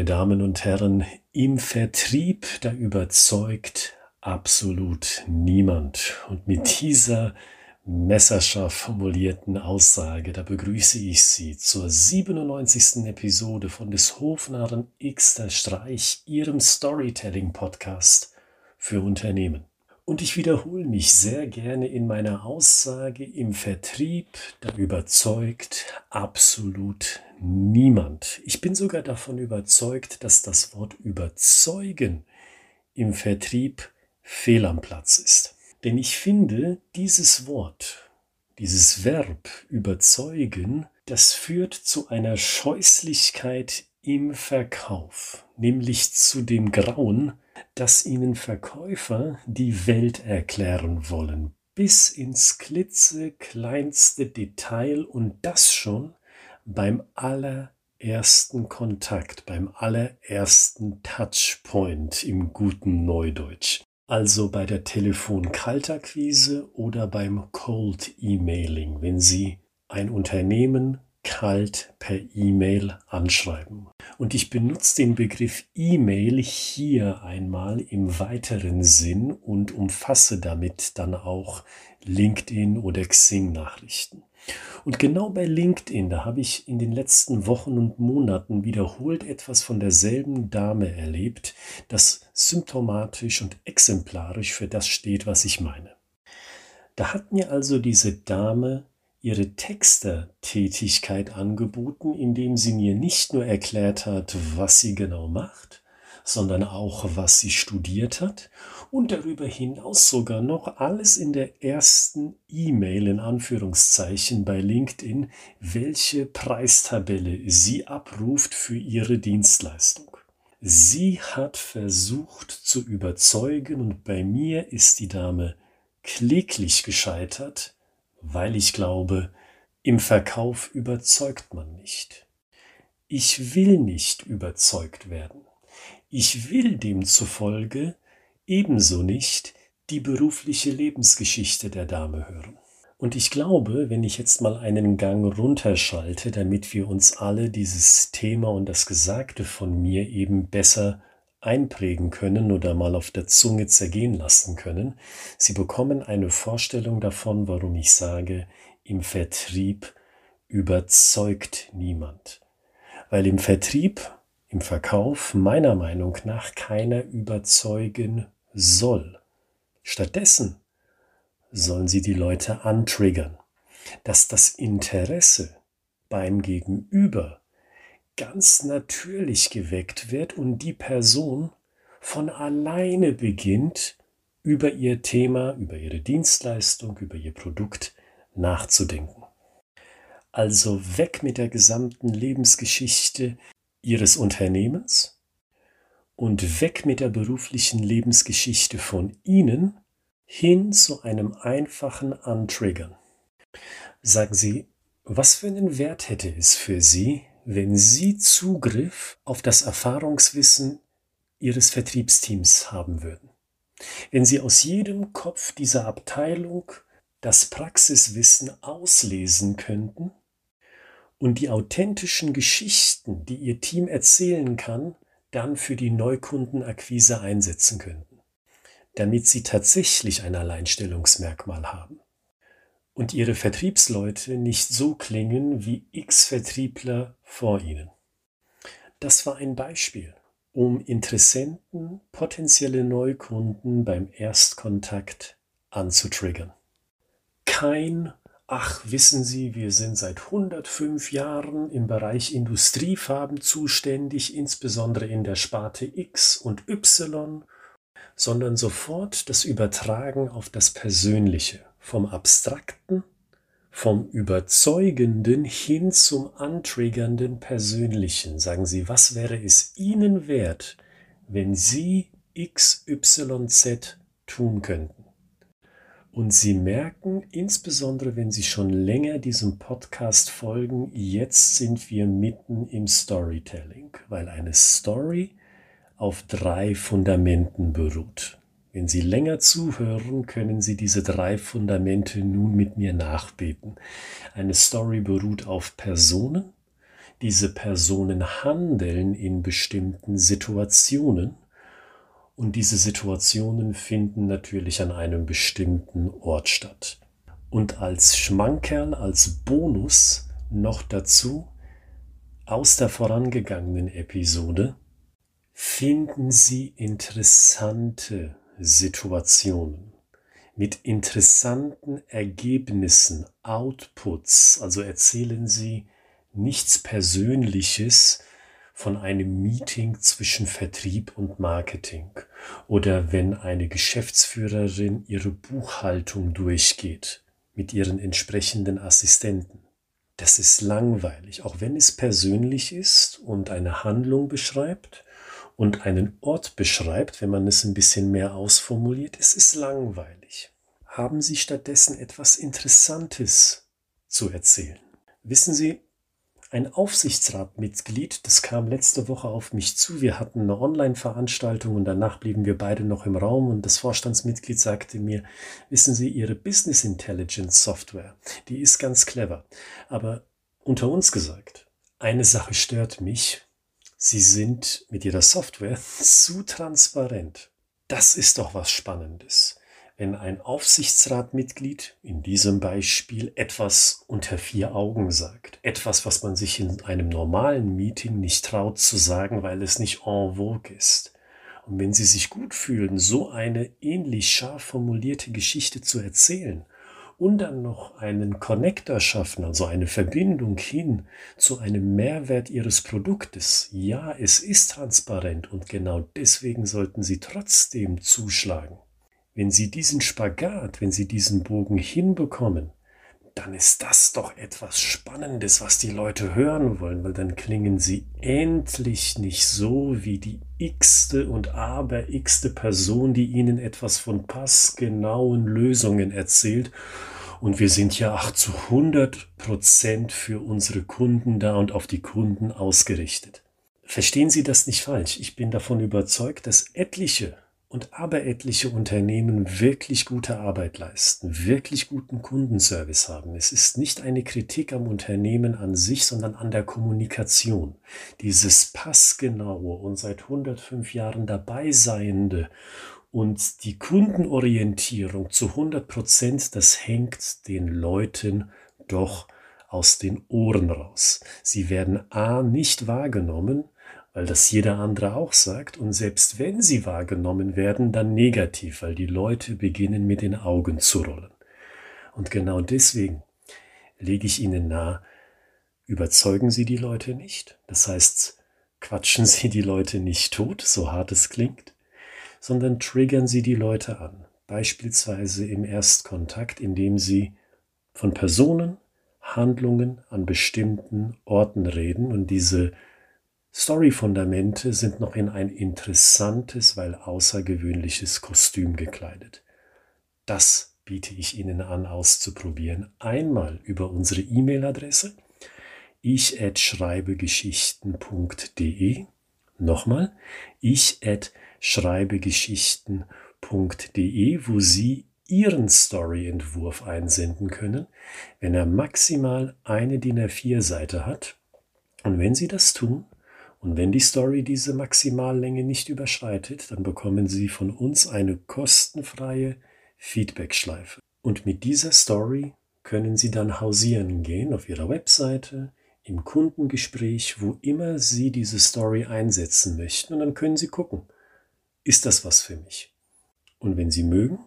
Meine Damen und Herren, im Vertrieb, da überzeugt absolut niemand. Und mit dieser messerscharf formulierten Aussage, da begrüße ich Sie zur 97. Episode von des Hofnarren X der Streich, Ihrem Storytelling-Podcast für Unternehmen. Und ich wiederhole mich sehr gerne in meiner Aussage, im Vertrieb, da überzeugt absolut niemand. Ich bin sogar davon überzeugt, dass das Wort überzeugen im Vertrieb fehl am Platz ist. Denn ich finde, dieses Wort, dieses Verb überzeugen, das führt zu einer Scheußlichkeit im Verkauf, nämlich zu dem Grauen, dass ihnen Verkäufer die Welt erklären wollen, bis ins klitzekleinste Detail und das schon beim allerersten Kontakt, beim allerersten Touchpoint im guten Neudeutsch. Also bei der Telefonkaltakquise oder beim Cold Emailing, wenn Sie ein Unternehmen kalt per E-Mail anschreiben. Und ich benutze den Begriff E-Mail hier einmal im weiteren Sinn und umfasse damit dann auch LinkedIn oder Xing-Nachrichten. Und genau bei LinkedIn, da habe ich in den letzten Wochen und Monaten wiederholt etwas von derselben Dame erlebt, das symptomatisch und exemplarisch für das steht, was ich meine. Da hat mir also diese Dame ihre Textertätigkeit angeboten, indem sie mir nicht nur erklärt hat, was sie genau macht, sondern auch, was sie studiert hat und darüber hinaus sogar noch alles in der ersten E-Mail in Anführungszeichen bei LinkedIn, welche Preistabelle sie abruft für ihre Dienstleistung. Sie hat versucht zu überzeugen und bei mir ist die Dame kläglich gescheitert, weil ich glaube, im Verkauf überzeugt man nicht. Ich will nicht überzeugt werden. Ich will demzufolge ebenso nicht die berufliche Lebensgeschichte der Dame hören. Und ich glaube, wenn ich jetzt mal einen Gang runterschalte, damit wir uns alle dieses Thema und das Gesagte von mir eben besser einprägen können oder mal auf der Zunge zergehen lassen können. Sie bekommen eine Vorstellung davon, warum ich sage, im Vertrieb überzeugt niemand. Weil im Vertrieb, im Verkauf meiner Meinung nach keiner überzeugen soll. Stattdessen sollen sie die Leute antriggern, dass das Interesse beim Gegenüber ganz natürlich geweckt wird und die Person von alleine beginnt, über ihr Thema, über ihre Dienstleistung, über ihr Produkt nachzudenken. Also weg mit der gesamten Lebensgeschichte Ihres Unternehmens und weg mit der beruflichen Lebensgeschichte von Ihnen hin zu einem einfachen Antriggern. Sagen Sie, was für einen Wert hätte es für Sie, wenn Sie Zugriff auf das Erfahrungswissen Ihres Vertriebsteams haben würden. Wenn Sie aus jedem Kopf dieser Abteilung das Praxiswissen auslesen könnten und die authentischen Geschichten, die Ihr Team erzählen kann, dann für die Neukundenakquise einsetzen könnten, damit Sie tatsächlich ein Alleinstellungsmerkmal haben und ihre Vertriebsleute nicht so klingen wie x Vertriebler vor ihnen. Das war ein Beispiel, um Interessenten, potenzielle Neukunden beim Erstkontakt anzutriggern. Kein Ach, wissen Sie, wir sind seit 105 Jahren im Bereich Industriefarben zuständig, insbesondere in der Sparte X und Y, sondern sofort das Übertragen auf das Persönliche vom Abstrakten, vom Überzeugenden hin zum antriggernden Persönlichen. Sagen Sie, was wäre es Ihnen wert, wenn Sie XYZ tun könnten? Und Sie merken, insbesondere wenn Sie schon länger diesem Podcast folgen, jetzt sind wir mitten im Storytelling, weil eine Story auf drei Fundamenten beruht. Wenn Sie länger zuhören, können Sie diese drei Fundamente nun mit mir nachbeten. Eine Story beruht auf Personen, Diese Personen handeln in bestimmten Situationen und diese Situationen finden natürlich an einem bestimmten Ort statt. Und als Schmankerl, als Bonus noch dazu aus der vorangegangenen Episode finden Sie interessante Situationen mit interessanten Ergebnissen, Outputs. Also erzählen Sie nichts Persönliches von einem Meeting zwischen Vertrieb und Marketing oder wenn eine Geschäftsführerin ihre Buchhaltung durchgeht mit ihren entsprechenden Assistenten. Das ist langweilig, auch wenn es persönlich ist und eine Handlung beschreibt und einen Ort beschreibt, wenn man es ein bisschen mehr ausformuliert, es ist langweilig. Haben Sie stattdessen etwas Interessantes zu erzählen? Wissen Sie, ein Aufsichtsratmitglied, das kam letzte Woche auf mich zu. Wir hatten eine Online-Veranstaltung und danach blieben wir beide noch im Raum und das Vorstandsmitglied sagte mir, wissen Sie, Ihre Business Intelligence Software, die ist ganz clever. Aber unter uns gesagt, eine Sache stört mich. Sie sind mit Ihrer Software zu transparent. Das ist doch was Spannendes wenn ein Aufsichtsratmitglied in diesem Beispiel etwas unter vier Augen sagt. Etwas, was man sich in einem normalen Meeting nicht traut zu sagen, weil es nicht en vogue ist. Und wenn Sie sich gut fühlen, so eine ähnlich scharf formulierte Geschichte zu erzählen und dann noch einen Connector schaffen, also eine Verbindung hin zu einem Mehrwert Ihres Produktes. Ja, es ist transparent und genau deswegen sollten Sie trotzdem zuschlagen. Wenn Sie diesen Spagat, wenn Sie diesen Bogen hinbekommen, dann ist das doch etwas Spannendes, was die Leute hören wollen, weil dann klingen sie endlich nicht so wie die x-te und aber x-te Person, die ihnen etwas von passgenauen Lösungen erzählt. Und wir sind ja ach zu 100 Prozent für unsere Kunden da und auf die Kunden ausgerichtet. Verstehen Sie das nicht falsch. Ich bin davon überzeugt, dass etliche und aber etliche Unternehmen wirklich gute Arbeit leisten, wirklich guten Kundenservice haben. Es ist nicht eine Kritik am Unternehmen an sich, sondern an der Kommunikation. Dieses passgenaue und seit 105 Jahren dabei seiende und die Kundenorientierung zu 100 Prozent, das hängt den Leuten doch aus den Ohren raus. Sie werden A nicht wahrgenommen, weil das jeder andere auch sagt. Und selbst wenn sie wahrgenommen werden, dann negativ, weil die Leute beginnen mit den Augen zu rollen. Und genau deswegen lege ich Ihnen nahe, überzeugen Sie die Leute nicht. Das heißt, quatschen Sie die Leute nicht tot, so hart es klingt, sondern triggern Sie die Leute an. Beispielsweise im Erstkontakt, indem Sie von Personen, Handlungen an bestimmten Orten reden und diese Story-Fundamente sind noch in ein interessantes, weil außergewöhnliches Kostüm gekleidet. Das biete ich Ihnen an auszuprobieren. Einmal über unsere E-Mail-Adresse ich at schreibegeschichten.de. Nochmal, ich at schreibegeschichten.de, wo Sie Ihren Story-Entwurf einsenden können, wenn er maximal eine DIN A4-Seite hat. Und wenn Sie das tun, und wenn die Story diese Maximallänge nicht überschreitet, dann bekommen Sie von uns eine kostenfreie Feedback-Schleife. Und mit dieser Story können Sie dann hausieren gehen auf Ihrer Webseite, im Kundengespräch, wo immer Sie diese Story einsetzen möchten. Und dann können Sie gucken, ist das was für mich? Und wenn Sie mögen,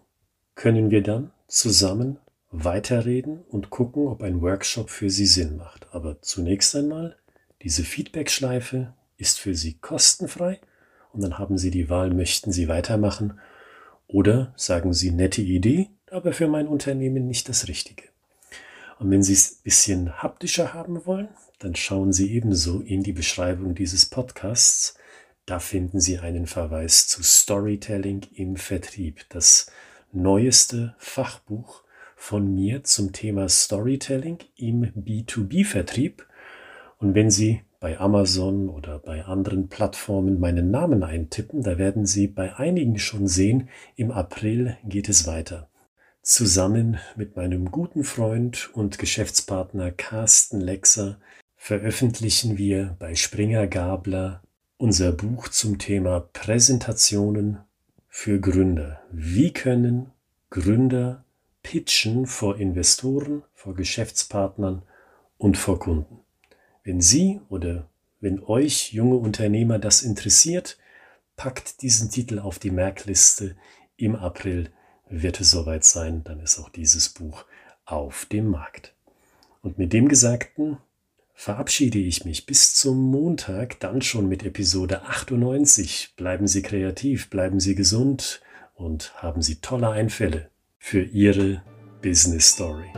können wir dann zusammen weiterreden und gucken, ob ein Workshop für Sie Sinn macht. Aber zunächst einmal diese Feedback-Schleife, ist für Sie kostenfrei und dann haben Sie die Wahl, möchten Sie weitermachen oder sagen Sie nette Idee, aber für mein Unternehmen nicht das Richtige. Und wenn Sie es ein bisschen haptischer haben wollen, dann schauen Sie ebenso in die Beschreibung dieses Podcasts. Da finden Sie einen Verweis zu Storytelling im Vertrieb, das neueste Fachbuch von mir zum Thema Storytelling im B2B-Vertrieb. Und wenn Sie bei Amazon oder bei anderen Plattformen meinen Namen eintippen, da werden Sie bei einigen schon sehen, im April geht es weiter. Zusammen mit meinem guten Freund und Geschäftspartner Carsten Lexer veröffentlichen wir bei Springer Gabler unser Buch zum Thema Präsentationen für Gründer. Wie können Gründer pitchen vor Investoren, vor Geschäftspartnern und vor Kunden? Wenn Sie oder wenn euch junge Unternehmer das interessiert, packt diesen Titel auf die Merkliste. Im April wird es soweit sein, dann ist auch dieses Buch auf dem Markt. Und mit dem Gesagten verabschiede ich mich bis zum Montag, dann schon mit Episode 98. Bleiben Sie kreativ, bleiben Sie gesund und haben Sie tolle Einfälle für Ihre Business Story.